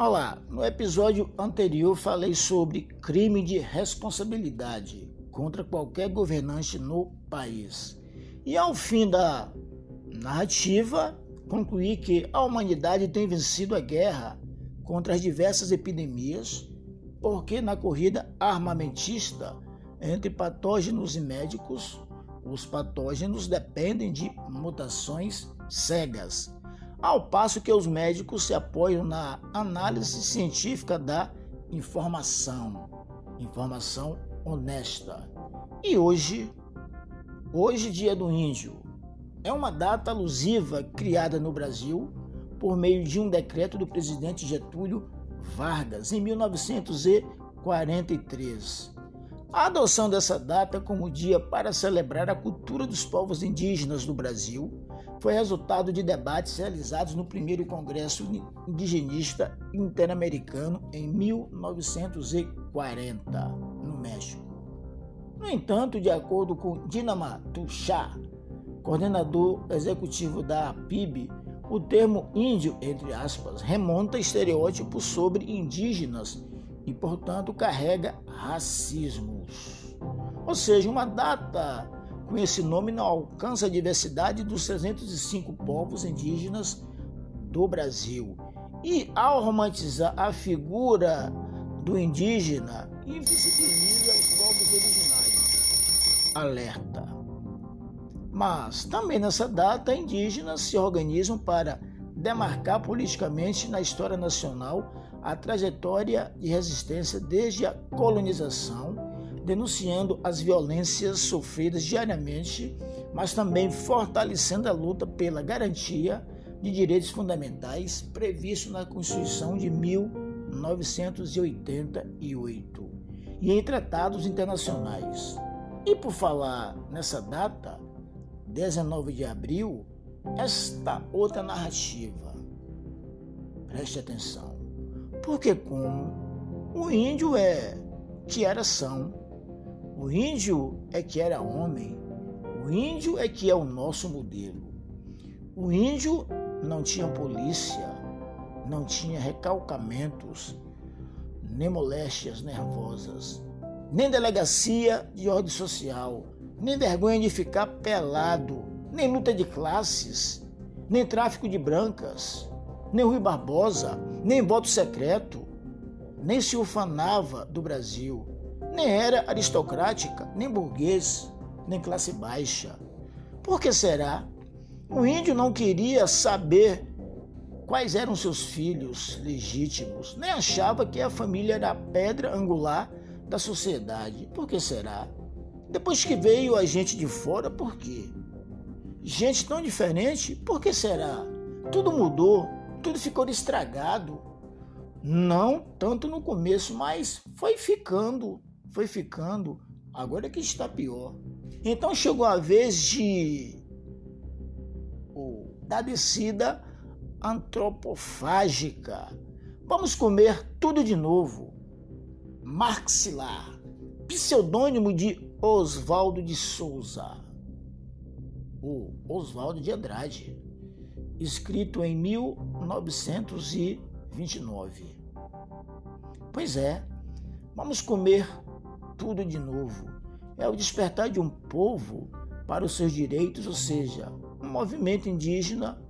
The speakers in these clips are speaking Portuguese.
Olá, no episódio anterior falei sobre crime de responsabilidade contra qualquer governante no país. E ao fim da narrativa, concluí que a humanidade tem vencido a guerra contra as diversas epidemias, porque na corrida armamentista entre patógenos e médicos, os patógenos dependem de mutações cegas ao passo que os médicos se apoiam na análise científica da informação, informação honesta. E hoje, hoje dia do índio, é uma data alusiva criada no Brasil por meio de um decreto do presidente Getúlio Vargas em 1943. A adoção dessa data como dia para celebrar a cultura dos povos indígenas do Brasil foi resultado de debates realizados no primeiro Congresso Indigenista Interamericano em 1940, no México. No entanto, de acordo com Dinama Tuchá, coordenador executivo da PIB, o termo índio, entre aspas, remonta a estereótipos sobre indígenas e, portanto, carrega racismos. Ou seja, uma data com esse nome não alcança a diversidade dos 305 povos indígenas do Brasil. E ao romantizar a figura do indígena, invisibiliza os povos originários. Alerta. Mas também nessa data, indígenas se organizam para demarcar politicamente na história nacional a trajetória de resistência desde a colonização, denunciando as violências sofridas diariamente, mas também fortalecendo a luta pela garantia de direitos fundamentais previsto na Constituição de 1988 e em tratados internacionais. E por falar nessa data, 19 de abril, esta outra narrativa. Preste atenção. Porque como o índio é que era são, o índio é que era homem, o índio é que é o nosso modelo. O índio não tinha polícia, não tinha recalcamentos, nem moléstias nervosas, nem delegacia de ordem social, nem vergonha de ficar pelado, nem luta de classes, nem tráfico de brancas, nem Rui Barbosa, nem voto secreto, nem se ufanava do Brasil, nem era aristocrática, nem burguês, nem classe baixa. Por que será? O índio não queria saber quais eram seus filhos legítimos, nem achava que a família era a pedra angular da sociedade. Por que será? Depois que veio a gente de fora, por quê? Gente tão diferente, por que será? Tudo mudou, tudo ficou estragado. Não tanto no começo, mas foi ficando, foi ficando. Agora é que está pior. Então chegou a vez de da descida antropofágica. Vamos comer tudo de novo. Marxilar, pseudônimo de Oswaldo de Souza o Oswaldo de Andrade, escrito em 1929. Pois é, vamos comer tudo de novo. É o despertar de um povo para os seus direitos, ou seja, um movimento indígena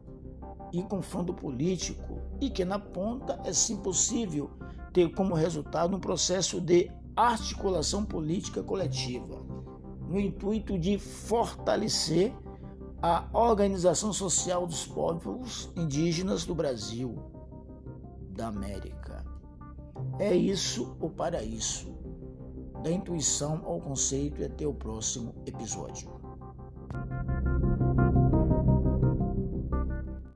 e com fundo político, e que na ponta é sim possível ter como resultado um processo de articulação política coletiva, no intuito de fortalecer a Organização Social dos Povos Indígenas do Brasil, da América. É isso ou para isso. Da intuição ao conceito e até o próximo episódio.